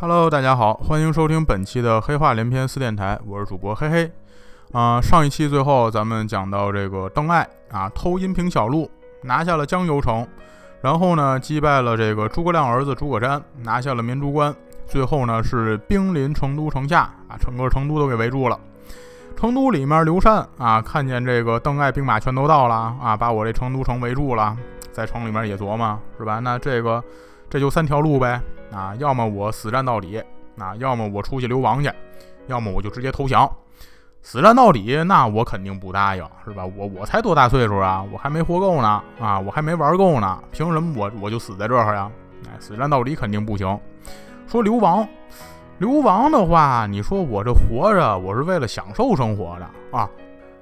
Hello，大家好，欢迎收听本期的黑话连篇四电台，我是主播嘿嘿。啊，上一期最后咱们讲到这个邓艾啊偷阴平小路，拿下了江油城，然后呢击败了这个诸葛亮儿子诸葛瞻，拿下了绵竹关，最后呢是兵临成都城下，啊整个成都都给围住了。成都里面刘禅啊看见这个邓艾兵马全都到了啊，把我这成都城围住了，在城里面也琢磨是吧？那这个这就三条路呗，啊，要么我死战到底，啊，要么我出去流亡去，要么我就直接投降。死战到底，那我肯定不答应，是吧？我我才多大岁数啊？我还没活够呢，啊，我还没玩够呢，凭什么我我就死在这儿呀？哎，死战到底肯定不行。说流亡，流亡的话，你说我这活着，我是为了享受生活的啊，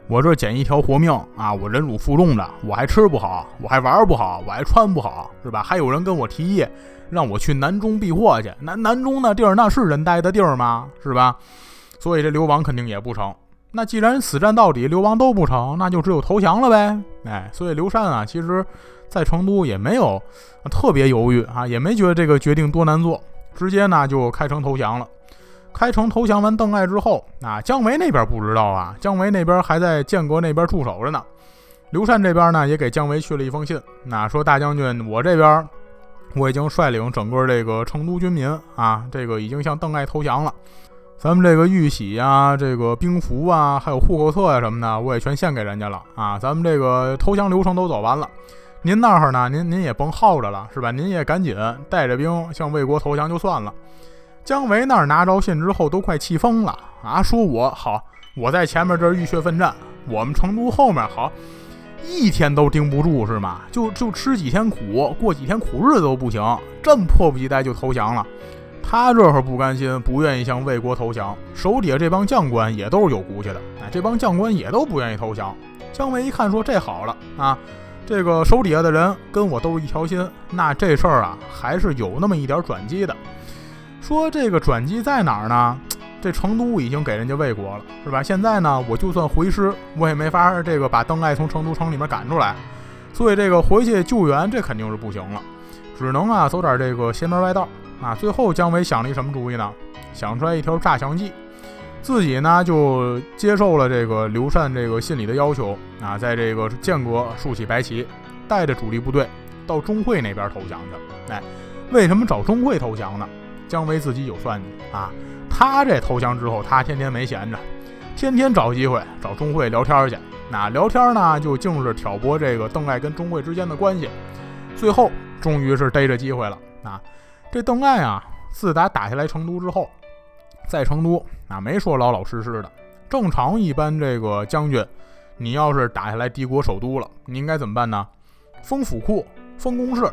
我这捡一条活命啊，我忍辱负重的，我还吃不好，我还玩不好，我还穿不好，是吧？还有人跟我提议让我去南中避祸去，南南中那地儿那是人待的地儿吗？是吧？所以这流亡肯定也不成。那既然死战到底，流亡都不成，那就只有投降了呗。哎，所以刘禅啊，其实，在成都也没有特别犹豫啊，也没觉得这个决定多难做，直接呢就开城投降了。开城投降完邓艾之后，啊，姜维那边不知道啊，姜维那边还在建国那边驻守着呢。刘禅这边呢，也给姜维去了一封信，那说大将军，我这边我已经率领整个这个成都军民啊，这个已经向邓艾投降了。咱们这个玉玺呀，这个兵符啊，还有户口册呀什么的，我也全献给人家了啊。咱们这个投降流程都走完了，您那儿呢？您您也甭耗着了，是吧？您也赶紧带着兵向魏国投降就算了。姜维那儿拿着信之后都快气疯了啊！说我好，我在前面这浴血奋战，我们成都后面好，一天都盯不住是吗？就就吃几天苦，过几天苦日子都不行，这么迫不及待就投降了。他这会儿不甘心，不愿意向魏国投降，手底下这帮将官也都是有骨气的，哎，这帮将官也都不愿意投降。姜维一看，说这好了啊，这个手底下的人跟我都是一条心，那这事儿啊，还是有那么一点转机的。说这个转机在哪儿呢？这成都已经给人家魏国了，是吧？现在呢，我就算回师，我也没法这个把邓艾从成都城里面赶出来，所以这个回去救援，这肯定是不行了，只能啊走点这个邪门歪道。啊，最后姜维想了一什么主意呢？想出来一条诈降计，自己呢就接受了这个刘禅这个信里的要求啊，在这个剑阁竖起白旗，带着主力部队到钟会那边投降去。哎，为什么找钟会投降呢？姜维自己有算计啊，他这投降之后，他天天没闲着，天天找机会找钟会聊天去。那聊天呢，就净是挑拨这个邓艾跟钟会之间的关系。最后终于是逮着机会了啊！这邓艾啊，自打打下来成都之后，在成都啊没说老老实实的。正常一般这个将军，你要是打下来敌国首都了，你应该怎么办呢？封府库，封宫室，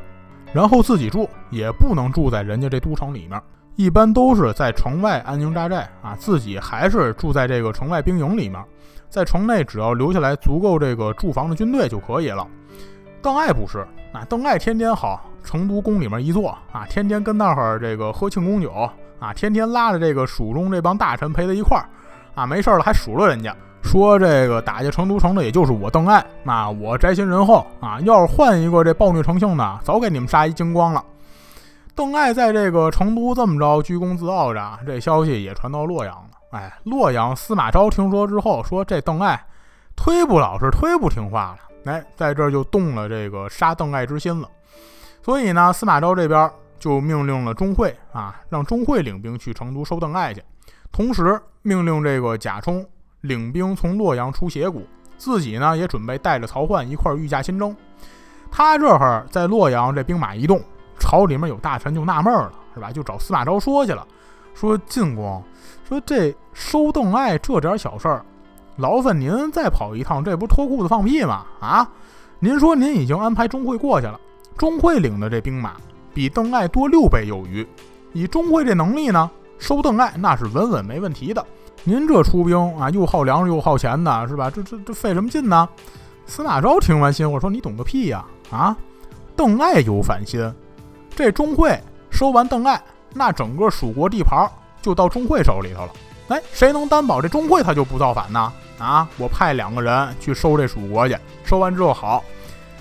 然后自己住，也不能住在人家这都城里面。一般都是在城外安营扎寨啊，自己还是住在这个城外兵营里面。在城内只要留下来足够这个驻防的军队就可以了。邓艾不是，啊，邓艾天天好。成都宫里面一坐啊，天天跟那儿这个喝庆功酒啊，天天拉着这个蜀中这帮大臣陪在一块儿啊，没事了还数落人家，说这个打下成都城的也就是我邓艾那，我宅心仁厚啊，要是换一个这暴虐成性的，早给你们杀一精光了。邓艾在这个成都这么着居功自傲着，这消息也传到洛阳了。哎，洛阳司马昭听说之后，说这邓艾忒不老实，忒不听话了，哎，在这就动了这个杀邓艾之心了。所以呢，司马昭这边就命令了钟会啊，让钟会领兵去成都收邓艾去，同时命令这个贾充领兵从洛阳出斜谷，自己呢也准备带着曹奂一块御驾亲征。他这会儿在洛阳，这兵马一动，朝里面有大臣就纳闷了，是吧？就找司马昭说去了，说晋公，说这收邓艾这点小事儿，劳烦您再跑一趟，这不脱裤子放屁吗？啊，您说您已经安排钟会过去了。钟会领的这兵马比邓艾多六倍有余，以钟会这能力呢，收邓艾那是稳稳没问题的。您这出兵啊，又耗粮食又耗钱的，是吧？这这这费什么劲呢？司马昭听完心，我说你懂个屁呀！啊，邓艾有反心，这钟会收完邓艾，那整个蜀国地盘就到钟会手里头了。哎，谁能担保这钟会他就不造反呢？啊，我派两个人去收这蜀国去，收完之后好。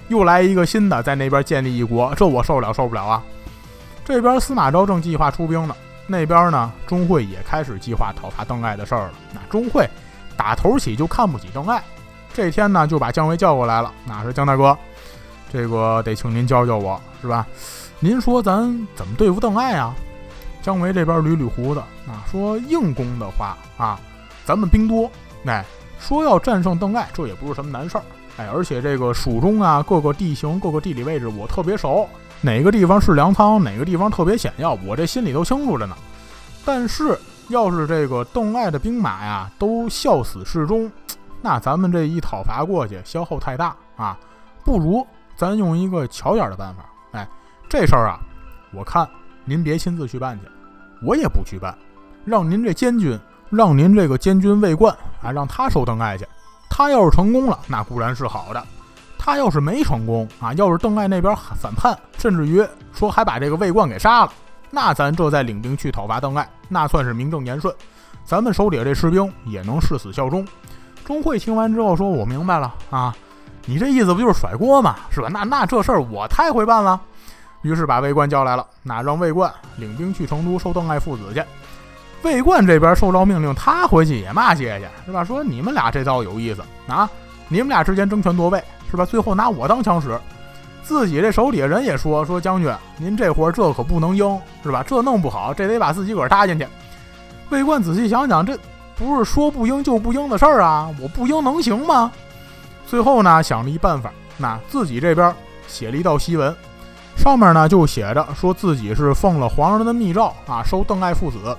又来一个新的，在那边建立一国，这我受不了，受不了啊！这边司马昭正计划出兵呢，那边呢，钟会也开始计划讨伐邓艾的事儿了。那钟会打头起就看不起邓艾，这天呢就把姜维叫过来了。那是姜大哥，这个得请您教教我，是吧？您说咱怎么对付邓艾啊？姜维这边捋捋胡子，啊，说硬攻的话啊，咱们兵多，哎，说要战胜邓艾，这也不是什么难事儿，哎，而且这个蜀中啊，各个地形、各个地理位置我特别熟，哪个地方是粮仓，哪个地方特别险要，我这心里都清楚着呢。但是要是这个邓艾的兵马呀都笑死示众，那咱们这一讨伐过去消耗太大啊，不如咱用一个巧点的办法，哎，这事儿啊，我看。您别亲自去办去，我也不去办，让您这监军，让您这个监军卫冠啊，让他收邓艾去。他要是成功了，那固然是好的；他要是没成功啊，要是邓艾那边反叛，甚至于说还把这个魏冠给杀了，那咱这再领兵去讨伐邓艾，那算是名正言顺。咱们手底下这士兵也能誓死效忠。钟会听完之后说：“我明白了啊，你这意思不就是甩锅吗？是吧？那那这事儿我太会办了。”于是把魏冠叫来了，那让魏冠领兵去成都收邓艾父子去。魏冠这边受到命令，他回去也骂街去，是吧？说你们俩这倒有意思啊，你们俩之间争权夺位，是吧？最后拿我当枪使，自己这手底下人也说说将军，您这活儿这可不能应，是吧？这弄不好，这得把自己个儿搭进去。魏冠仔细想想，这不是说不应就不应的事儿啊，我不应能行吗？最后呢，想了一办法，那自己这边写了一道檄文。上面呢就写着说自己是奉了皇上的密诏啊收邓艾父子，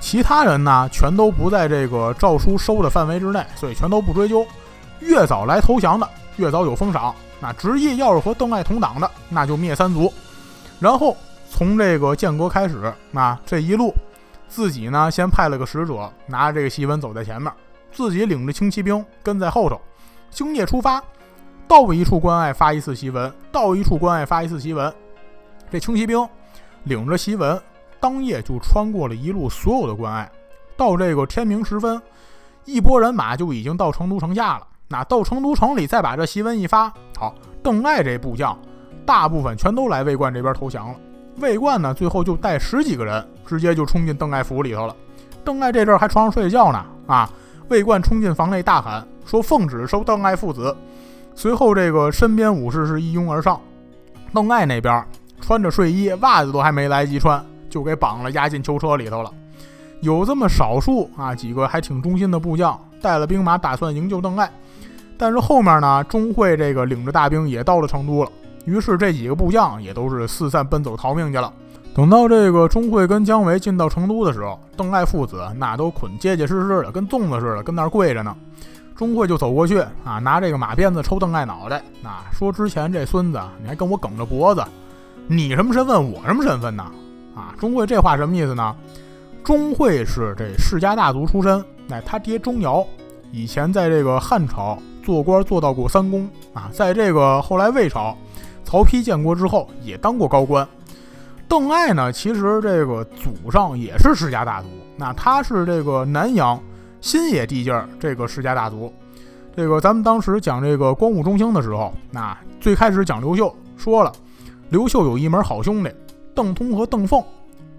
其他人呢全都不在这个诏书收的范围之内，所以全都不追究。越早来投降的越早有封赏，那执意要是和邓艾同党的那就灭三族。然后从这个建国开始，那这一路自己呢先派了个使者拿着这个檄文走在前面，自己领着轻骑兵跟在后头，星夜出发。到一处关隘发一次檄文，到一处关隘发一次檄文。这轻骑兵领着檄文，当夜就穿过了一路所有的关隘。到这个天明时分，一拨人马就已经到成都城下了。那到成都城里，再把这檄文一发，好，邓艾这部将大部分全都来魏冠这边投降了。魏冠呢，最后就带十几个人，直接就冲进邓艾府里头了。邓艾这阵还床上睡觉呢，啊，魏冠冲进房内大喊说：“奉旨收邓艾父子。”随后，这个身边武士是一拥而上，邓艾那边穿着睡衣，袜子都还没来及穿，就给绑了，押进囚车里头了。有这么少数啊，几个还挺忠心的部将，带了兵马，打算营救邓艾。但是后面呢，钟会这个领着大兵也到了成都了，于是这几个部将也都是四散奔走逃命去了。等到这个钟会跟姜维进到成都的时候，邓艾父子那都捆结结实实的，跟粽子似的，跟那儿跪着呢。钟会就走过去啊，拿这个马鞭子抽邓艾脑袋啊，说：“之前这孙子，你还跟我梗着脖子，你什么身份，我什么身份呢？”啊，钟会这话什么意思呢？钟会是这世家大族出身，哎，他爹钟繇以前在这个汉朝做官做到过三公啊，在这个后来魏朝，曹丕建国之后也当过高官。邓艾呢，其实这个祖上也是世家大族，那他是这个南阳。新野地界儿这个世家大族，这个咱们当时讲这个光武中兴的时候，那最开始讲刘秀说了，刘秀有一门好兄弟邓通和邓凤，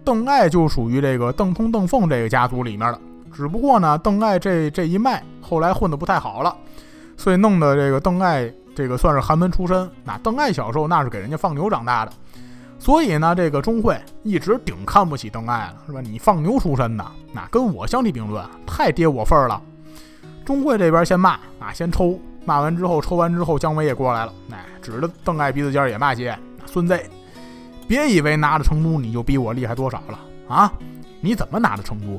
邓艾就属于这个邓通邓凤这个家族里面的。只不过呢，邓艾这这一脉后来混得不太好了，所以弄得这个邓艾这个算是寒门出身。那邓艾小时候那是给人家放牛长大的。所以呢，这个钟会一直顶看不起邓艾了，是吧？你放牛出身的，那跟我相提并论，太跌我份儿了。钟会这边先骂啊，先抽，骂完之后，抽完之后，姜维也过来了，哎，指着邓艾鼻子尖也骂街：“孙子，别以为拿着成都你就比我厉害多少了啊！你怎么拿的成都？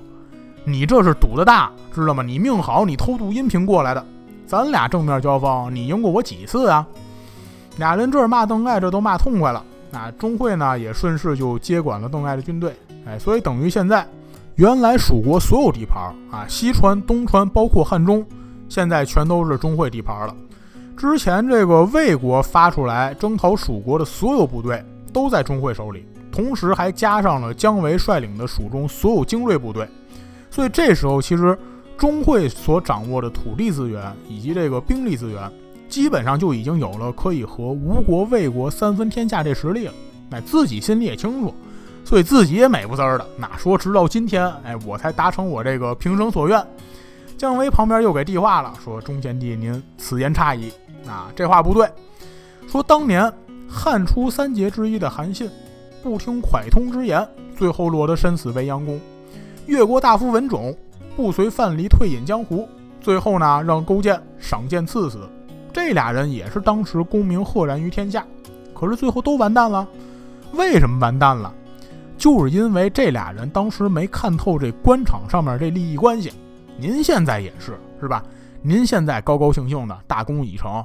你这是赌的大，知道吗？你命好，你偷渡阴平过来的，咱俩正面交锋，你赢过我几次啊？俩人这骂邓艾，这都骂痛快了。那钟会呢，也顺势就接管了邓艾的军队，哎，所以等于现在，原来蜀国所有地盘啊，西川、东川，包括汉中，现在全都是钟会地盘了。之前这个魏国发出来征讨蜀国的所有部队，都在钟会手里，同时还加上了姜维率领的蜀中所有精锐部队，所以这时候其实钟会所掌握的土地资源以及这个兵力资源。基本上就已经有了可以和吴国、魏国三分天下这实力了。哎，自己心里也清楚，所以自己也美不滋儿的。哪说直到今天，哎，我才达成我这个平生所愿。姜维旁边又给递话了，说：“中贤弟，您此言差矣啊，这话不对。说当年汉初三杰之一的韩信，不听蒯通之言，最后落得身死未央宫。越国大夫文种不随范蠡退隐江湖，最后呢让勾践赏剑赐死。这俩人也是当时功名赫然于天下，可是最后都完蛋了。为什么完蛋了？就是因为这俩人当时没看透这官场上面这利益关系。”您现在也是是吧？您现在高高兴兴的大功已成，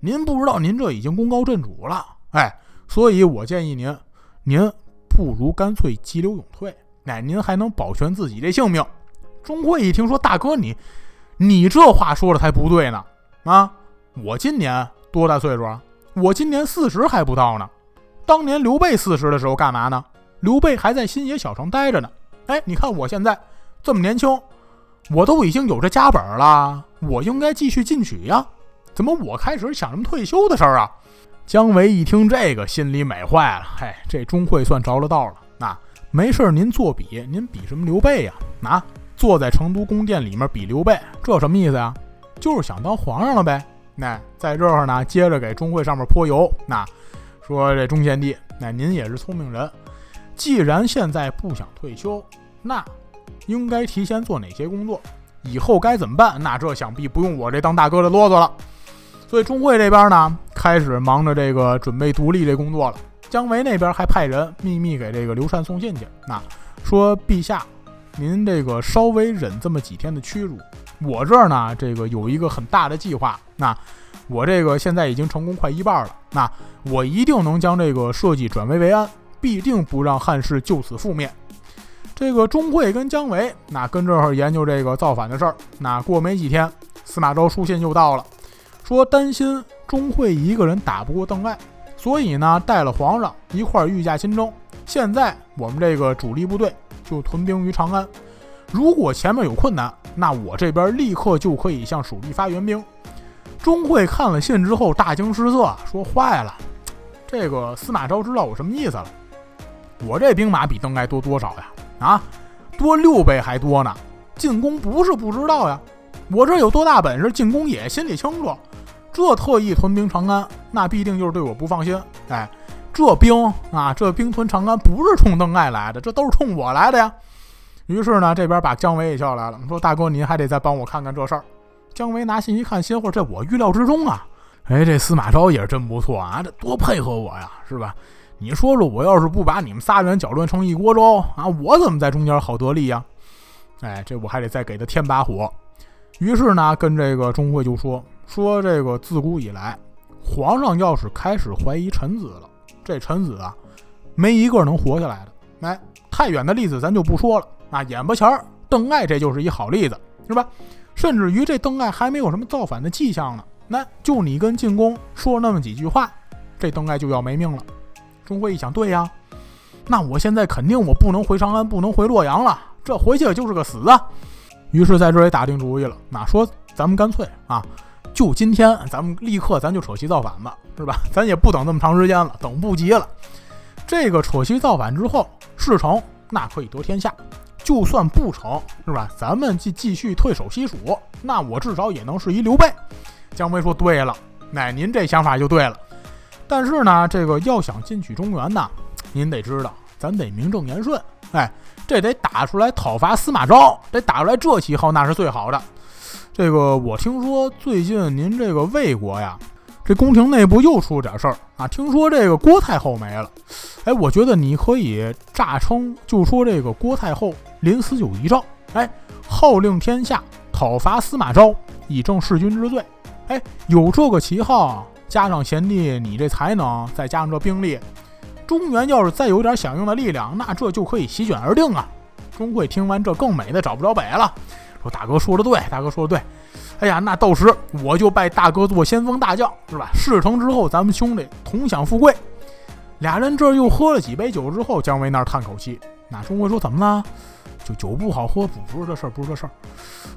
您不知道您这已经功高震主了，哎，所以我建议您，您不如干脆急流勇退，哎，您还能保全自己这性命。钟会一听说，大哥你，你这话说的才不对呢啊！我今年多大岁数啊？我今年四十还不到呢。当年刘备四十的时候干嘛呢？刘备还在新野小城待着呢。哎，你看我现在这么年轻。我都已经有这家本了，我应该继续进取呀？怎么我开始想什么退休的事儿啊？姜维一听这个，心里美坏了。嘿，这钟会算着了道了。那没事，您作比，您比什么刘备呀？啊，坐在成都宫殿里面比刘备，这什么意思呀？就是想当皇上了呗。那在这儿呢，接着给钟会上面泼油。那说这钟贤弟，那您也是聪明人，既然现在不想退休，那。应该提前做哪些工作？以后该怎么办？那这想必不用我这当大哥的啰嗦了。所以钟会这边呢，开始忙着这个准备独立这工作了。姜维那边还派人秘密给这个刘禅送信去，那说陛下，您这个稍微忍这么几天的屈辱，我这儿呢，这个有一个很大的计划。那我这个现在已经成功快一半了，那我一定能将这个设计转危为安，必定不让汉室就此覆灭。这个钟会跟姜维，那跟这儿研究这个造反的事儿。那过没几天，司马昭书信就到了，说担心钟会一个人打不过邓艾，所以呢带了皇上一块儿御驾亲征。现在我们这个主力部队就屯兵于长安，如果前面有困难，那我这边立刻就可以向蜀地发援兵。钟会看了信之后大惊失色，说坏了，这个司马昭知道我什么意思了。我这兵马比邓艾多多少呀？啊，多六倍还多呢！进攻不是不知道呀，我这有多大本事，进攻也心里清楚。这特意屯兵长安，那必定就是对我不放心。哎，这兵啊，这兵屯长安不是冲邓艾来的，这都是冲我来的呀。于是呢，这边把姜维也叫来了，说：“大哥，您还得再帮我看看这事儿。”姜维拿信一看，心话：“这我预料之中啊！哎，这司马昭也是真不错啊，这多配合我呀，是吧？”你说说，我要是不把你们仨人搅乱成一锅粥啊，我怎么在中间好得利呀？哎，这我还得再给他添把火。于是呢，跟这个钟会就说说这个自古以来，皇上要是开始怀疑臣子了，这臣子啊，没一个能活下来的。哎，太远的例子咱就不说了啊，眼巴前儿邓艾这就是一好例子，是吧？甚至于这邓艾还没有什么造反的迹象呢，那就你跟进宫说那么几句话，这邓艾就要没命了。钟会一想，对呀，那我现在肯定我不能回长安，不能回洛阳了，这回去就是个死啊。于是在这也打定主意了，那说咱们干脆啊，就今天咱们立刻咱就扯旗造反吧，是吧？咱也不等那么长时间了，等不及了。这个扯旗造反之后事成，那可以得天下；就算不成，是吧？咱们继继续退守西蜀，那我至少也能是一刘备。姜维说：“对了，那您这想法就对了。”但是呢，这个要想进取中原呢，您得知道，咱得名正言顺，哎，这得打出来讨伐司马昭，得打出来这旗号，那是最好的。这个我听说最近您这个魏国呀，这宫廷内部又出了点事儿啊，听说这个郭太后没了，哎，我觉得你可以诈称，就说这个郭太后临死有遗诏，哎，号令天下讨伐司马昭，以正弑君之罪，哎，有这个旗号。加上贤弟你这才能，再加上这兵力，中原要是再有点响应的力量，那这就可以席卷而定啊！钟会听完这更美的找不着北了，大哥说的对，大哥说的对。哎呀，那到时我就拜大哥做先锋大将，是吧？事成之后，咱们兄弟同享富贵。俩人这又喝了几杯酒之后，姜维那儿叹口气，那钟会说怎么了？就酒不好喝，不不是这事儿，不是这事儿。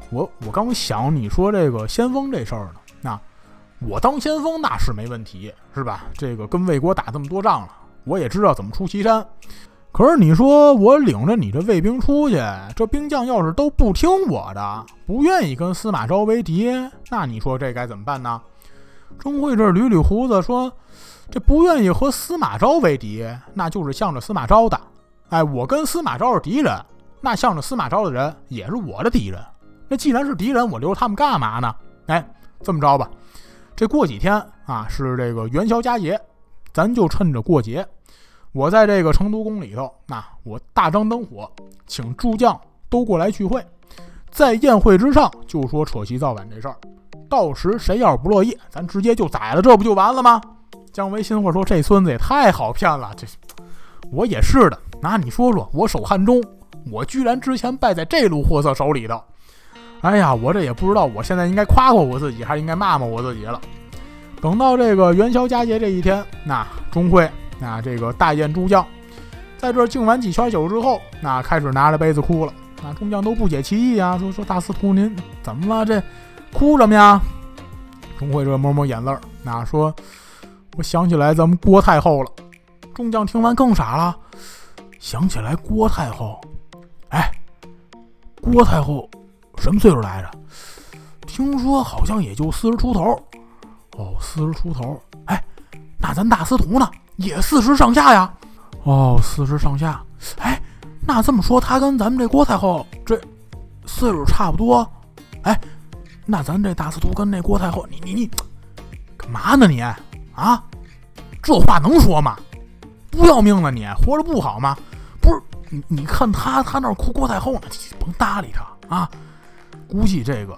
我我刚想你说这个先锋这事儿呢，那。我当先锋那是没问题，是吧？这个跟魏国打这么多仗了，我也知道怎么出祁山。可是你说我领着你这卫兵出去，这兵将要是都不听我的，不愿意跟司马昭为敌，那你说这该怎么办呢？钟会这捋捋胡子说：“这不愿意和司马昭为敌，那就是向着司马昭的。哎，我跟司马昭是敌人，那向着司马昭的人也是我的敌人。那既然是敌人，我留着他们干嘛呢？哎，这么着吧，这过几天啊是这个元宵佳节，咱就趁着过节，我在这个成都宫里头，那我大张灯火，请诸将都过来聚会，在宴会之上就说扯旗造反这事儿。”到时谁要是不乐意，咱直接就宰了，这不就完了吗？姜维心话说：“这孙子也太好骗了，这我也是的。那你说说，我守汉中，我居然之前败在这路货色手里头。哎呀，我这也不知道，我现在应该夸夸我自己，还是应该骂骂我自己了。等到这个元宵佳节这一天，那钟会那这个大宴诸将，在这敬完几圈酒之后，那开始拿着杯子哭了。那众将都不解其意啊，说说大司徒您怎么了？这。哭什么呀？钟会这抹抹眼泪儿，那说：“我想起来咱们郭太后了。”众将听完更傻了，想起来郭太后，哎，郭太后什么岁数来着？听说好像也就四十出头。哦，四十出头。哎，那咱大司徒呢？也四十上下呀？哦，四十上下。哎，那这么说，他跟咱们这郭太后这岁数差不多。哎。那咱这大司徒跟那郭太后，你你你，干嘛呢你？啊，这话能说吗？不要命了你？活着不好吗？不是你你看他他那哭郭太后呢，甭搭理他啊！估计这个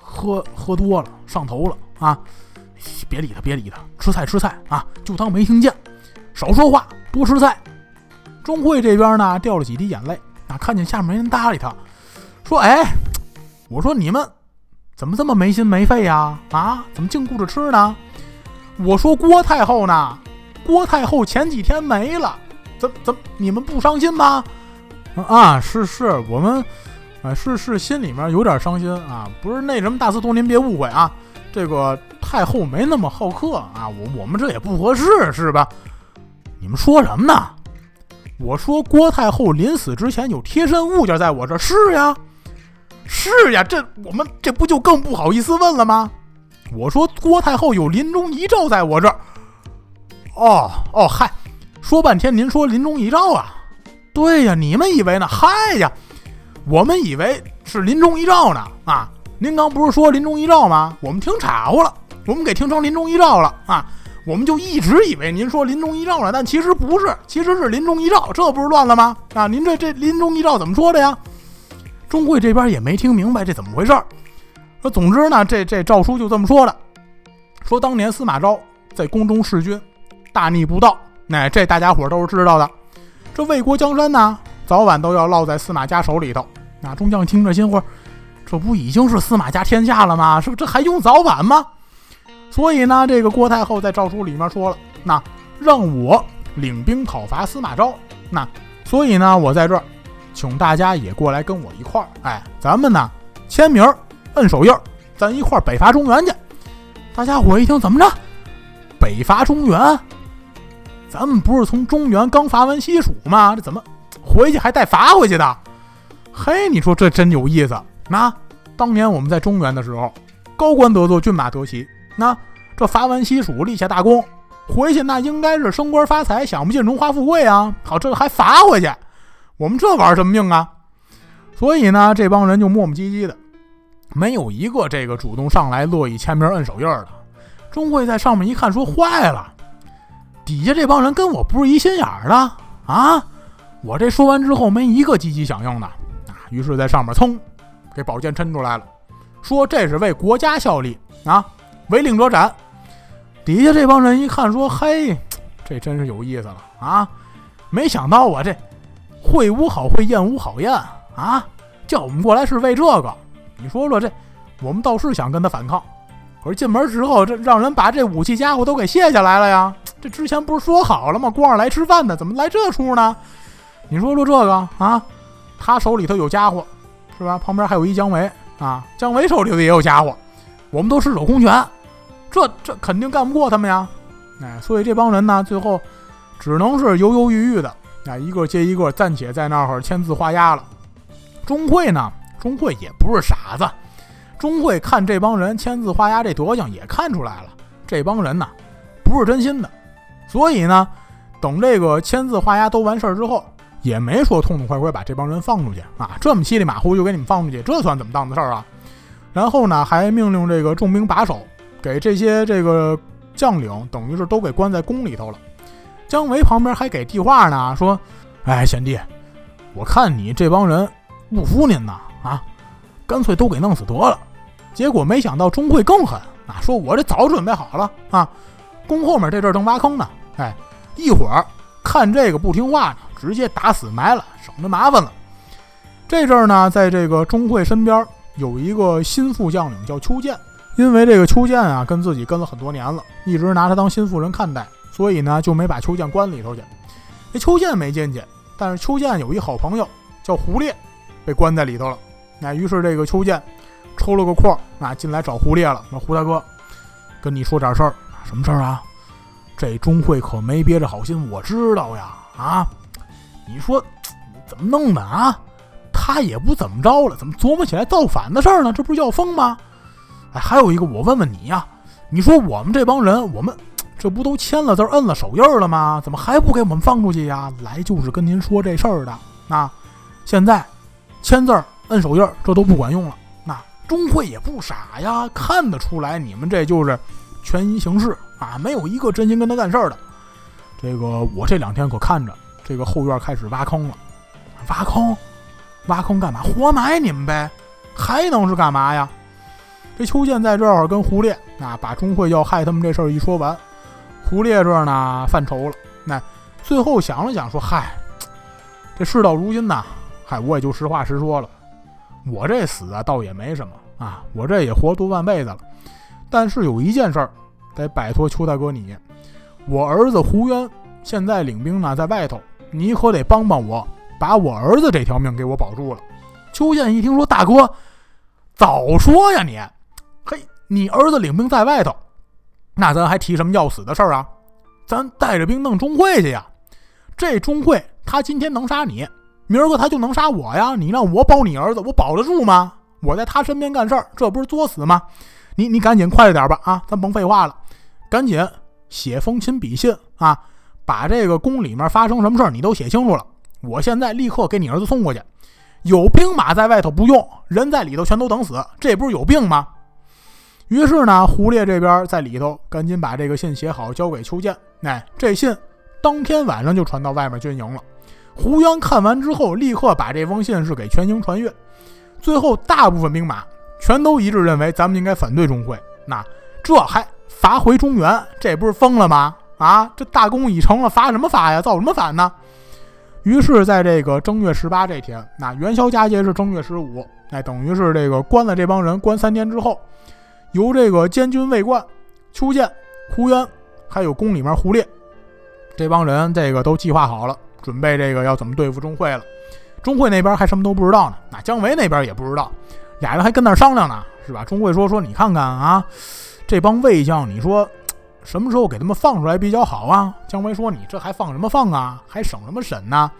喝喝多了上头了啊！别理他别理他，吃菜吃菜啊，就当没听见，少说话多吃菜。钟会这边呢掉了几滴眼泪啊，看见下面没人搭理他，说：“哎，我说你们。”怎么这么没心没肺呀？啊，怎么净顾着吃呢？我说郭太后呢？郭太后前几天没了，怎怎你们不伤心吗？啊，是是，我们啊是是心里面有点伤心啊。不是那什么大司徒，您别误会啊，这个太后没那么好客啊，我我们这也不合适是吧？你们说什么呢？我说郭太后临死之前有贴身物件在我这儿是呀。是呀，这我们这不就更不好意思问了吗？我说郭太后有临终遗诏在我这儿。哦哦，嗨，说半天您说临终遗诏啊？对呀，你们以为呢？嗨呀，我们以为是临终遗诏呢。啊，您刚不是说临终遗诏吗？我们听岔乎了，我们给听成临终遗诏了啊！我们就一直以为您说临终遗诏了，但其实不是，其实是临终遗诏，这不是乱了吗？啊，您这这临终遗诏怎么说的呀？钟会这边也没听明白这怎么回事儿。说总之呢，这这诏书就这么说的：说当年司马昭在宫中弑君，大逆不道。那这大家伙都是知道的。这魏国江山呢，早晚都要落在司马家手里头。那众将听着心话，这不已经是司马家天下了吗？是不这还用早晚吗？所以呢，这个郭太后在诏书里面说了，那让我领兵讨伐司马昭。那所以呢，我在这儿。请大家也过来跟我一块儿，哎，咱们呢签名摁手印，咱一块儿北伐中原去。大家伙一听，怎么着？北伐中原？咱们不是从中原刚伐完西蜀吗？这怎么回去还带伐回去的？嘿，你说这真有意思。那当年我们在中原的时候，高官得坐，骏马得骑。那这伐完西蜀，立下大功，回去那应该是升官发财，享不尽荣华富贵啊。好，这还伐回去？我们这玩什么命啊？所以呢，这帮人就磨磨唧唧的，没有一个这个主动上来乐意签名摁手印的。钟会在上面一看，说坏了，底下这帮人跟我不是一心眼儿的啊！我这说完之后，没一个积极响应的啊。于是，在上面噌，给宝剑抻出来了，说这是为国家效力啊，违令者斩。底下这帮人一看，说嘿，这真是有意思了啊！没想到我这。会武好会，宴武好宴啊！叫我们过来是为这个。你说说这，我们倒是想跟他反抗，可是进门之后，这让人把这武器家伙都给卸下来了呀！这之前不是说好了吗？光是来吃饭的，怎么来这出呢？你说说这个啊，他手里头有家伙，是吧？旁边还有一姜维啊，姜维手里头也有家伙，我们都赤手空拳，这这肯定干不过他们呀！哎，所以这帮人呢，最后只能是犹犹豫豫的。啊一个接一个暂且在那儿签字画押了。钟会呢，钟会也不是傻子，钟会看这帮人签字画押这德行，也看出来了，这帮人呢不是真心的，所以呢，等这个签字画押都完事儿之后，也没说痛痛快快把这帮人放出去啊，这么稀里马虎就给你们放出去，这算怎么当的事儿啊？然后呢，还命令这个重兵把守，给这些这个将领等于是都给关在宫里头了。姜维旁边还给递话呢，说：“哎，贤弟，我看你这帮人不服您呐，啊，干脆都给弄死得了。”结果没想到钟会更狠啊，说：“我这早准备好了啊，宫后面这阵正挖坑呢，哎，一会儿看这个不听话呢，直接打死埋了，省得麻烦了。”这阵儿呢，在这个钟会身边有一个心腹将领叫邱建，因为这个邱建啊跟自己跟了很多年了，一直拿他当心腹人看待。所以呢，就没把邱建关里头去。这邱建没进去，但是邱建有一好朋友叫胡烈，被关在里头了。那于是这个邱建抽了个空啊，进来找胡烈了。说胡大哥，跟你说点事儿，什么事儿啊？这钟会可没憋着好心，我知道呀。啊，你说怎么弄的啊？他也不怎么着了，怎么琢磨起来造反的事儿呢？这不是要疯吗？哎，还有一个，我问问你呀，你说我们这帮人，我们。这不都签了字、摁了手印了吗？怎么还不给我们放出去呀？来就是跟您说这事儿的。那现在签字、摁手印，这都不管用了。那钟会也不傻呀，看得出来你们这就是权宜行事啊，没有一个真心跟他干事儿的。这个我这两天可看着这个后院开始挖坑了，挖坑，挖坑干嘛？活埋你们呗，还能是干嘛呀？这邱建在这儿跟胡烈啊，把钟会要害他们这事儿一说完。胡烈这儿呢犯愁了，那最后想了想说：“嗨，这事到如今呐，嗨，我也就实话实说了。我这死啊，倒也没什么啊，我这也活多半辈子了。但是有一件事儿得摆脱邱大哥你，我儿子胡渊现在领兵呢，在外头，你可得帮帮我，把我儿子这条命给我保住了。”邱建一听说：“大哥，早说呀你，你儿子领兵在外头。”那咱还提什么要死的事儿啊？咱带着兵弄钟会去呀！这钟会他今天能杀你，明儿个他就能杀我呀！你让我保你儿子，我保得住吗？我在他身边干事儿，这不是作死吗？你你赶紧快着点点吧！啊，咱甭废话了，赶紧写封亲笔信啊，把这个宫里面发生什么事儿你都写清楚了。我现在立刻给你儿子送过去。有兵马在外头不用，人在里头全都等死，这不是有病吗？于是呢，胡烈这边在里头赶紧把这个信写好，交给邱建。哎，这信当天晚上就传到外面军营了。胡渊看完之后，立刻把这封信是给全营传阅。最后，大部分兵马全都一致认为，咱们应该反对钟会。那这还罚回中原，这不是疯了吗？啊，这大功已成了，罚什么罚呀？造什么反呢？于是，在这个正月十八这天，那元宵佳节是正月十五，哎，等于是这个关了这帮人，关三天之后。由这个监军卫官邱建、胡渊，还有宫里面胡烈这帮人，这个都计划好了，准备这个要怎么对付钟会了。钟会那边还什么都不知道呢，那姜维那边也不知道，俩人还跟那商量呢，是吧？钟会说说，你看看啊，这帮卫将，你说什么时候给他们放出来比较好啊？姜维说，你这还放什么放啊？还省什么审呢？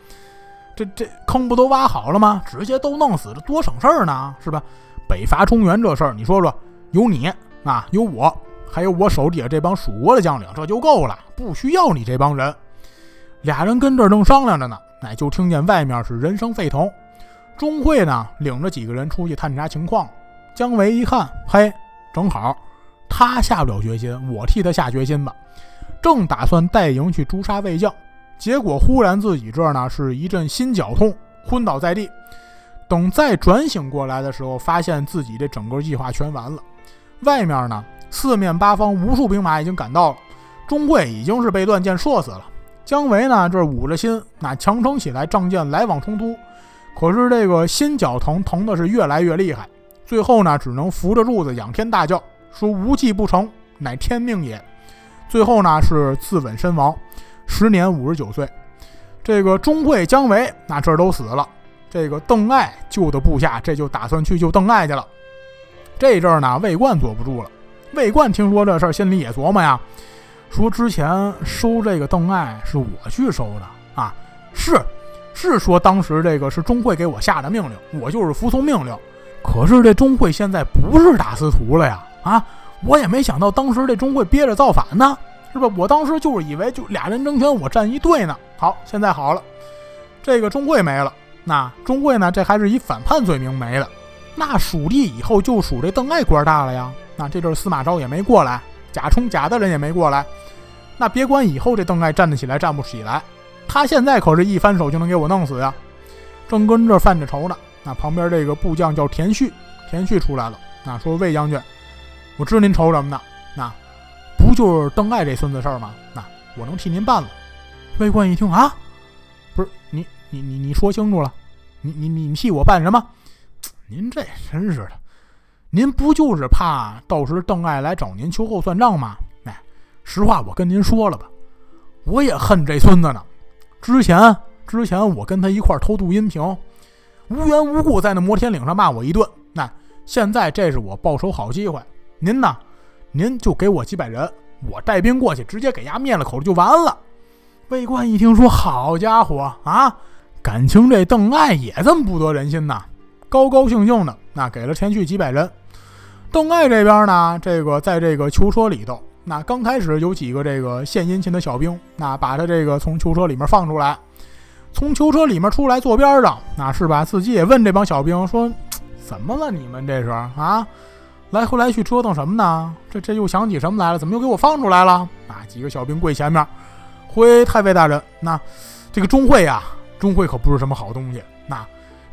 这这坑不都挖好了吗？直接都弄死，这多省事儿呢，是吧？北伐中原这事儿，你说说。有你啊，有我，还有我手底下这帮蜀国的将领，这就够了，不需要你这帮人。俩人跟这儿正商量着呢，哎，就听见外面是人声沸腾。钟会呢，领着几个人出去探查情况。姜维一看，嘿，正好，他下不了决心，我替他下决心吧。正打算带营去诛杀魏将，结果忽然自己这儿呢是一阵心绞痛，昏倒在地。等再转醒过来的时候，发现自己这整个计划全完了。外面呢，四面八方无数兵马已经赶到了，钟会已经是被乱箭射死了。姜维呢，这捂着心，那强撑起来仗剑来往冲突，可是这个心绞疼，疼的是越来越厉害。最后呢，只能扶着柱子仰天大叫，说无计不成，乃天命也。最后呢，是自刎身亡，时年五十九岁。这个钟会、姜维那这都死了，这个邓艾救的部下，这就打算去救邓艾去了。这阵儿呢，魏冠坐不住了。魏冠听说这事儿，心里也琢磨呀，说之前收这个邓艾是我去收的啊，是，是说当时这个是钟会给我下的命令，我就是服从命令。可是这钟会现在不是大司徒了呀！啊，我也没想到当时这钟会憋着造反呢，是吧？我当时就是以为就俩人争权，我站一队呢。好，现在好了，这个钟会没了，那钟会呢？这还是以反叛罪名没了。那蜀地以后就属这邓艾官大了呀。那这阵司马昭也没过来，贾充贾大人也没过来。那别管以后这邓艾站得起来站不起来，他现在可是一翻手就能给我弄死呀！正跟这犯着愁呢。那旁边这个部将叫田旭，田旭出来了。那说魏将军，我知您愁什么呢？那不就是邓艾这孙子事儿吗？那我能替您办了。魏冠一听啊，不是你你你你说清楚了，你你你替我办什么？您这真是的，您不就是怕到时邓艾来找您秋后算账吗？哎，实话我跟您说了吧，我也恨这孙子呢。之前之前我跟他一块偷渡阴平。无缘无故在那摩天岭上骂我一顿，那现在这是我报仇好机会。您呢？您就给我几百人，我带兵过去，直接给丫灭了口就完了。魏冠一听说，好家伙啊，感情这邓艾也这么不得人心呐！高高兴兴的那给了前去几百人。邓艾这边呢，这个在这个囚车里头，那刚开始有几个这个献殷勤的小兵，那把他这个从囚车里面放出来。从囚车里面出来，坐边上，那是吧？自己也问这帮小兵说：“怎么了？你们这是啊？来回来去折腾什么呢？这这又想起什么来了？怎么又给我放出来了？”啊！几个小兵跪前面，回太尉大人，那这个钟会呀，钟会可不是什么好东西。那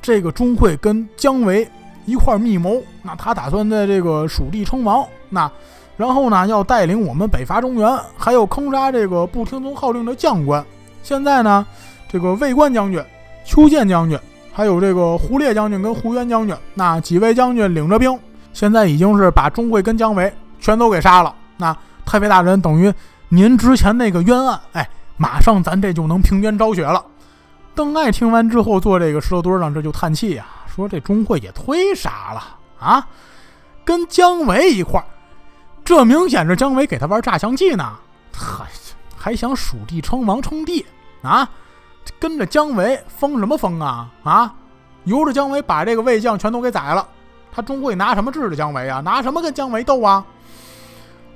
这个钟会跟姜维一块密谋，那他打算在这个蜀地称王，那然后呢，要带领我们北伐中原，还有坑杀这个不听从号令的将官。现在呢？这个魏官将军、邱建将军，还有这个胡烈将军跟胡渊将军，那几位将军领着兵，现在已经是把钟会跟姜维全都给杀了。那太尉大人，等于您之前那个冤案，哎，马上咱这就能平冤昭雪了。邓艾听完之后，坐这个石头墩上，这就叹气呀，说这钟会也忒傻了啊，跟姜维一块儿，这明显是姜维给他玩诈降计呢，还还想蜀地称王称帝啊？跟着姜维封什么封啊啊！由着姜维把这个魏将全都给宰了，他钟会拿什么治着姜维啊？拿什么跟姜维斗啊？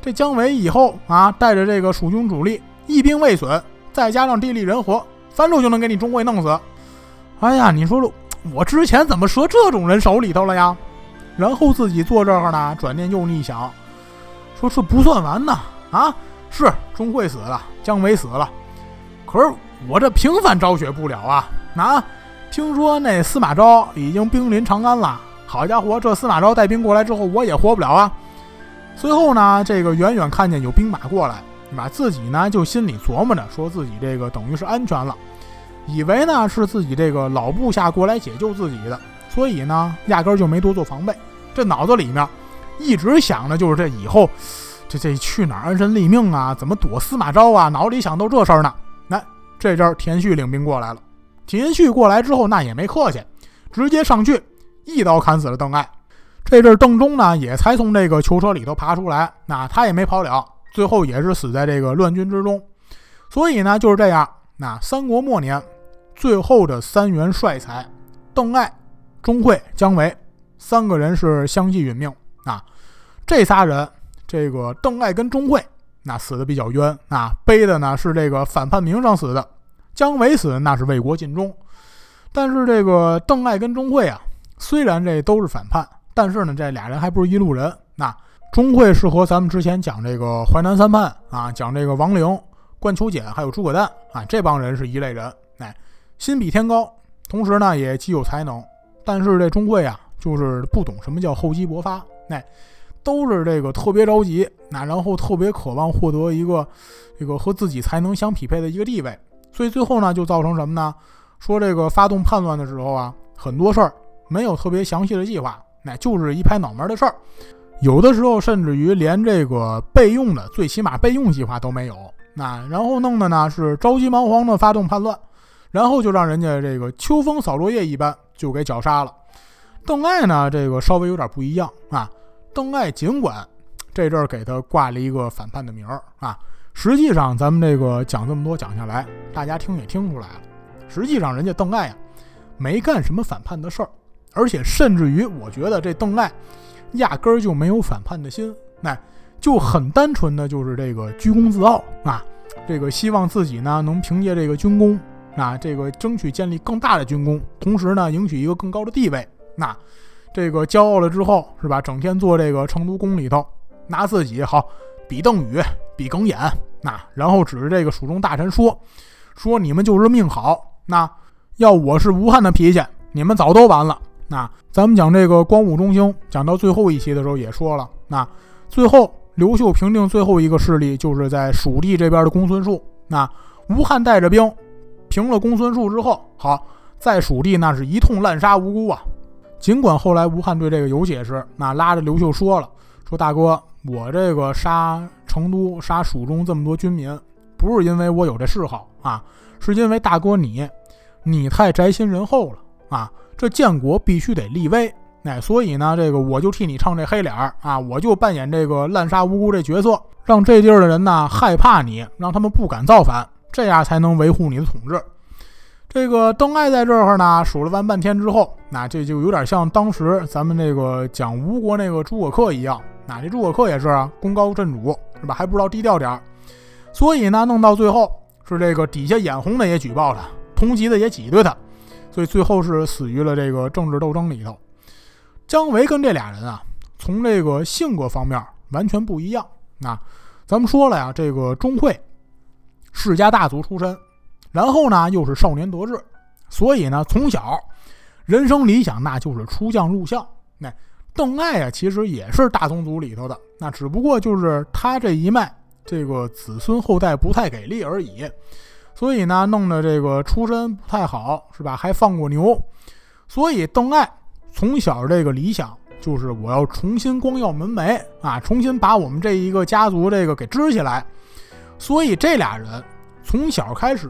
这姜维以后啊，带着这个蜀军主力一兵未损，再加上地利人和，三路就能给你钟会弄死。哎呀，你说说，我之前怎么折这种人手里头了呀？然后自己坐这儿呢，转念又一想，说这不算完呢啊！是钟会死了，姜维死了，可是。我这平反昭雪不了啊！啊，听说那司马昭已经兵临长安了。好家伙，这司马昭带兵过来之后，我也活不了啊！随后呢，这个远远看见有兵马过来，把自己呢就心里琢磨着，说自己这个等于是安全了，以为呢是自己这个老部下过来解救自己的，所以呢压根就没多做防备。这脑子里面一直想的就是这以后这这去哪儿安身立命啊？怎么躲司马昭啊？脑里想都这事儿呢。这阵儿田旭领兵过来了，田旭过来之后，那也没客气，直接上去一刀砍死了邓艾。这阵邓忠呢，也才从这个囚车里头爬出来，那他也没跑了，最后也是死在这个乱军之中。所以呢，就是这样。那三国末年，最后的三元帅才邓艾、钟会、姜维三个人是相继殒命。啊，这仨人，这个邓艾跟钟会。那死的比较冤啊，背的呢是这个反叛名上死的。姜维死那是为国尽忠，但是这个邓艾跟钟会啊，虽然这都是反叛，但是呢这俩人还不是一路人。那钟会是和咱们之前讲这个淮南三叛啊，讲这个王陵、关求简还有诸葛诞啊这帮人是一类人，哎，心比天高，同时呢也极有才能。但是这钟会啊，就是不懂什么叫厚积薄发，哎。都是这个特别着急，那然后特别渴望获得一个这个和自己才能相匹配的一个地位，所以最后呢就造成什么呢？说这个发动叛乱的时候啊，很多事儿没有特别详细的计划，那就是一拍脑门的事儿，有的时候甚至于连这个备用的最起码备用计划都没有，那然后弄的呢是着急忙慌的发动叛乱，然后就让人家这个秋风扫落叶一般就给绞杀了。邓艾呢这个稍微有点不一样啊。邓艾尽管这阵儿给他挂了一个反叛的名儿啊，实际上咱们这个讲这么多讲下来，大家听也听出来了，实际上人家邓艾啊，没干什么反叛的事儿，而且甚至于我觉得这邓艾压根儿就没有反叛的心，那就很单纯的就是这个居功自傲啊，这个希望自己呢能凭借这个军功啊，这个争取建立更大的军功，同时呢赢取一个更高的地位，那这个骄傲了之后是吧？整天坐这个成都宫里头，拿自己好比邓禹，比耿弇。那然后指着这个蜀中大臣说：“说你们就是命好，那要我是吴汉的脾气，你们早都完了。”那咱们讲这个光武中兴，讲到最后一期的时候也说了，那最后刘秀平定最后一个势力，就是在蜀地这边的公孙述。那吴汉带着兵平了公孙述之后，好在蜀地那是一通滥杀无辜啊。尽管后来吴汉对这个有解释，那拉着刘秀说了：“说大哥，我这个杀。”成都杀蜀中这么多军民，不是因为我有这嗜好啊，是因为大哥你，你太宅心仁厚了啊！这建国必须得立威，哎，所以呢，这个我就替你唱这黑脸儿啊，我就扮演这个滥杀无辜这角色，让这地儿的人呢害怕你，让他们不敢造反，这样才能维护你的统治。这个邓艾在这儿呢数了完半天之后，那这就有点像当时咱们这个讲吴国那个诸葛恪一样，那这诸葛恪也是，功高震主。是吧？还不知道低调点儿，所以呢，弄到最后是这个底下眼红的也举报他，同级的也挤兑他，所以最后是死于了这个政治斗争里头。姜维跟这俩人啊，从这个性格方面完全不一样。那咱们说了呀，这个钟会世家大族出身，然后呢又是少年得志，所以呢从小人生理想那就是出将入相。那邓艾啊，其实也是大宗族里头的。那只不过就是他这一脉，这个子孙后代不太给力而已，所以呢，弄得这个出身不太好，是吧？还放过牛，所以邓艾从小这个理想就是我要重新光耀门楣啊，重新把我们这一个家族这个给支起来。所以这俩人从小开始，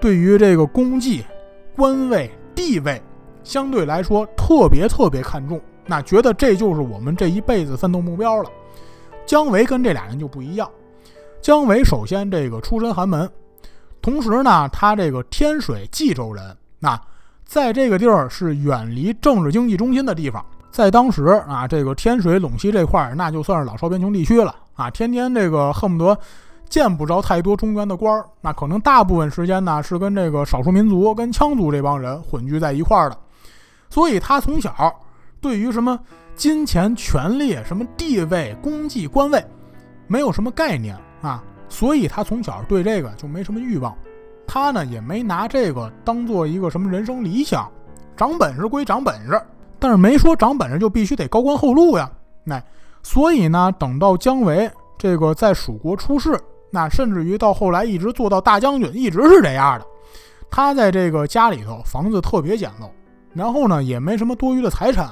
对于这个功绩、官位、地位，相对来说特别特别看重，那觉得这就是我们这一辈子奋斗目标了。姜维跟这俩人就不一样，姜维首先这个出身寒门，同时呢，他这个天水冀州人，那在这个地儿是远离政治经济中心的地方，在当时啊，这个天水陇西这块儿，那就算是老少边穷地区了啊，天天这个恨不得见不着太多中原的官儿，那可能大部分时间呢是跟这个少数民族、跟羌族这帮人混居在一块儿的，所以他从小对于什么。金钱、权力、什么地位、功绩、官位，没有什么概念啊，所以他从小对这个就没什么欲望。他呢也没拿这个当做一个什么人生理想。长本事归长本事，但是没说长本事就必须得高官厚禄呀。那所以呢，等到姜维这个在蜀国出仕，那甚至于到后来一直做到大将军，一直是这样的。他在这个家里头房子特别简陋，然后呢也没什么多余的财产。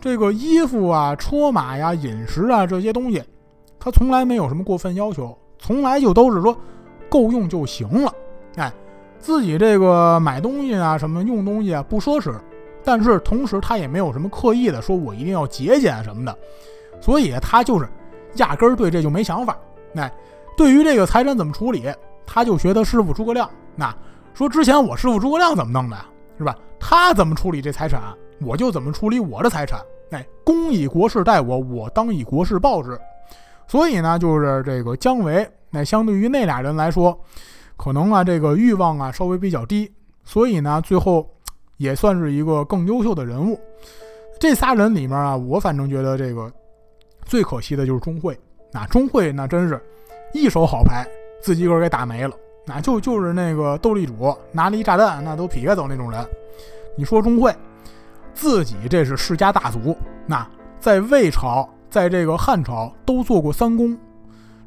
这个衣服啊、车马呀、饮食啊这些东西，他从来没有什么过分要求，从来就都是说够用就行了。哎，自己这个买东西啊、什么用东西啊不奢侈，但是同时他也没有什么刻意的说我一定要节俭什么的，所以他就是压根儿对这就没想法。哎，对于这个财产怎么处理，他就学他师傅诸葛亮。那说之前我师傅诸葛亮怎么弄的？是吧？他怎么处理这财产？我就怎么处理我的财产，哎，公以国事待我，我当以国事报之。所以呢，就是这个姜维，那相对于那俩人来说，可能啊，这个欲望啊稍微比较低，所以呢，最后也算是一个更优秀的人物。这仨人里面啊，我反正觉得这个最可惜的就是钟会。那钟会那真是一手好牌，自己个儿给打没了。那就就是那个斗地主拿了一炸弹，那都撇开走那种人。你说钟会？自己这是世家大族，那在魏朝，在这个汉朝都做过三公，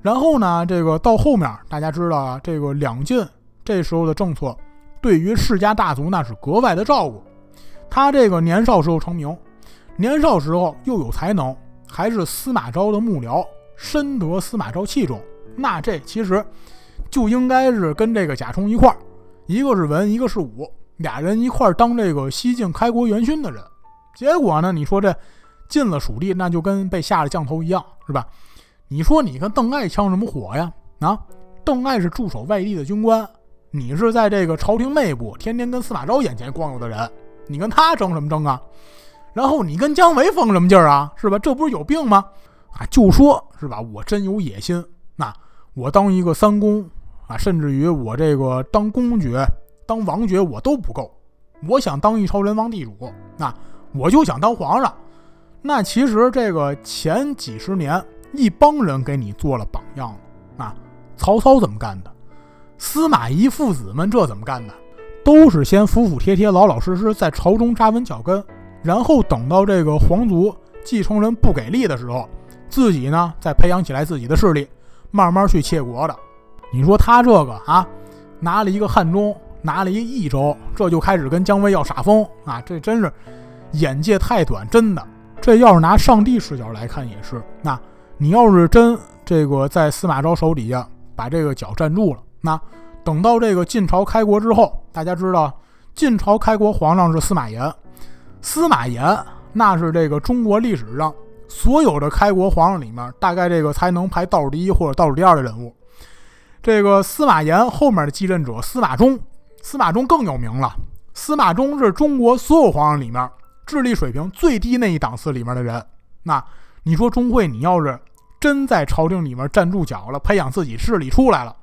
然后呢，这个到后面大家知道啊，这个两晋这时候的政策，对于世家大族那是格外的照顾。他这个年少时候成名，年少时候又有才能，还是司马昭的幕僚，深得司马昭器重。那这其实就应该是跟这个贾充一块儿，一个是文，一个是武。俩人一块儿当这个西晋开国元勋的人，结果呢？你说这进了蜀地，那就跟被下了降头一样，是吧？你说你跟邓艾呛什么火呀？啊，邓艾是驻守外地的军官，你是在这个朝廷内部天天跟司马昭眼前光有的人，你跟他争什么争啊？然后你跟姜维疯什么劲儿啊？是吧？这不是有病吗？啊，就说是吧？我真有野心，那我当一个三公啊，甚至于我这个当公爵、当王爵我都不够，我想当一朝人王地主，那我就想当皇上。那其实这个前几十年，一帮人给你做了榜样啊。曹操怎么干的？司马懿父子们这怎么干的？都是先服服帖帖、老老实实在朝中扎稳脚跟，然后等到这个皇族继承人不给力的时候，自己呢再培养起来自己的势力，慢慢去窃国的。你说他这个啊，拿了一个汉中，拿了一益州，这就开始跟姜维要耍疯啊！这真是眼界太短，真的。这要是拿上帝视角来看也是，那你要是真这个在司马昭手底下把这个脚站住了，那等到这个晋朝开国之后，大家知道晋朝开国皇上是司马炎，司马炎那是这个中国历史上所有的开国皇上里面大概这个才能排倒数第一或者倒数第二的人物。这个司马炎后面的继任者司马衷，司马衷更有名了，司马衷是中国所有皇上里面。智力水平最低那一档次里面的人，那你说钟会，你要是真在朝廷里面站住脚了，培养自己势力出来了，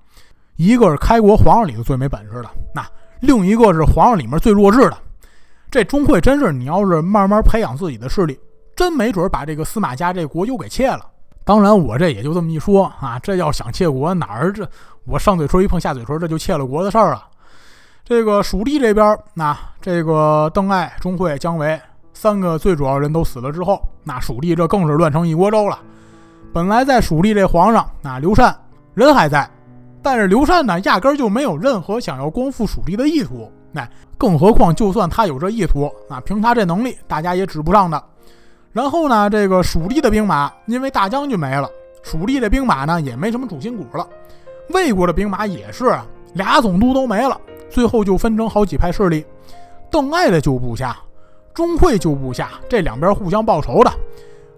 一个是开国皇上里头最没本事的，那另一个是皇上里面最弱智的。这钟会真是，你要是慢慢培养自己的势力，真没准把这个司马家这国又给窃了。当然，我这也就这么一说啊，这要想窃国哪儿这我上嘴唇一碰下嘴唇，这就窃了国的事儿啊。这个蜀地这边，那这个邓艾、钟会、姜维。三个最主要人都死了之后，那蜀地这更是乱成一锅粥了。本来在蜀地这皇上，那刘禅人还在，但是刘禅呢，压根就没有任何想要光复蜀地的意图。那更何况，就算他有这意图，那凭他这能力，大家也指不上的。然后呢，这个蜀地的兵马因为大将军没了，蜀地的兵马呢也没什么主心骨了。魏国的兵马也是俩总督都没了，最后就分成好几派势力。邓艾的旧部下。钟会就部下这两边互相报仇的，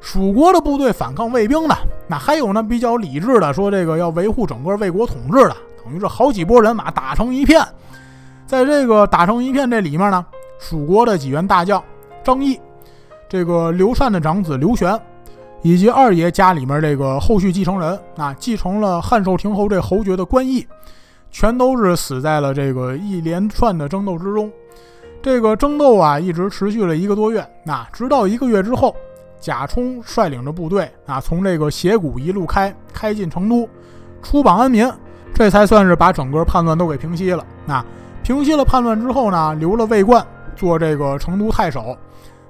蜀国的部队反抗魏兵的，那还有呢比较理智的说这个要维护整个魏国统治的，等于是好几拨人马打成一片。在这个打成一片这里面呢，蜀国的几员大将张翼，这个刘禅的长子刘玄，以及二爷家里面这个后续继承人啊，继承了汉寿亭侯这侯爵的关毅，全都是死在了这个一连串的争斗之中。这个争斗啊，一直持续了一个多月。那直到一个月之后，贾充率领着部队啊，从这个斜谷一路开，开进成都，出榜安民，这才算是把整个叛乱都给平息了。那平息了叛乱之后呢，留了魏冠做这个成都太守。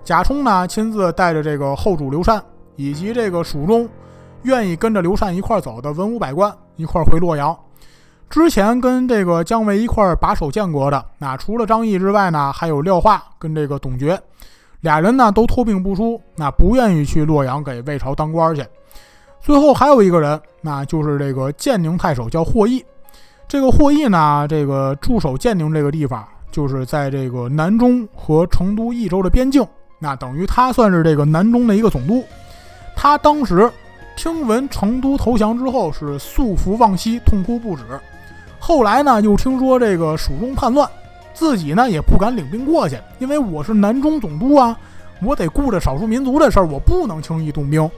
贾充呢，亲自带着这个后主刘禅，以及这个蜀中愿意跟着刘禅一块走的文武百官，一块回洛阳。之前跟这个姜维一块把守建国的，那除了张毅之外呢，还有廖化跟这个董厥，俩人呢都托病不出，那不愿意去洛阳给魏朝当官去。最后还有一个人，那就是这个建宁太守叫霍毅。这个霍毅呢，这个驻守建宁这个地方，就是在这个南中和成都益州的边境，那等于他算是这个南中的一个总督。他当时听闻成都投降之后，是素服望西，痛哭不止。后来呢，又听说这个蜀中叛乱，自己呢也不敢领兵过去，因为我是南中总督啊，我得顾着少数民族的事儿，我不能轻易动兵。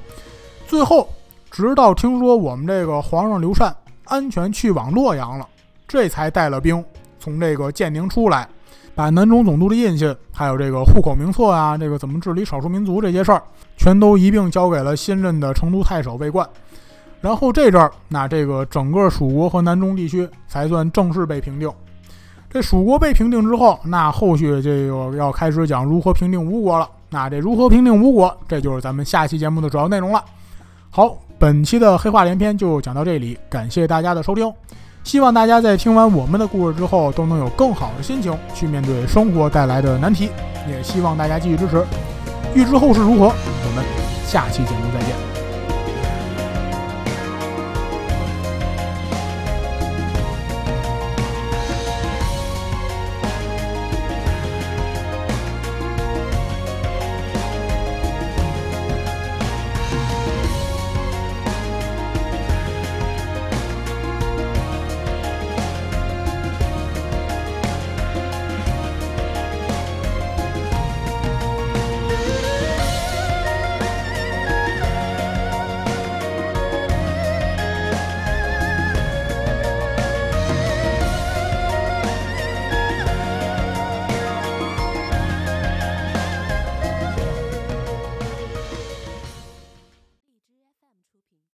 最后，直到听说我们这个皇上刘禅安全去往洛阳了，这才带了兵从这个建宁出来，把南中总督的印信，还有这个户口名册啊，这个怎么治理少数民族这些事儿，全都一并交给了新任的成都太守魏冠。然后这阵儿，那这个整个蜀国和南中地区才算正式被平定。这蜀国被平定之后，那后续这个要开始讲如何平定吴国了。那这如何平定吴国，这就是咱们下期节目的主要内容了。好，本期的黑话连篇就讲到这里，感谢大家的收听。希望大家在听完我们的故事之后，都能有更好的心情去面对生活带来的难题。也希望大家继续支持。欲知后事如何，我们下期节目再见。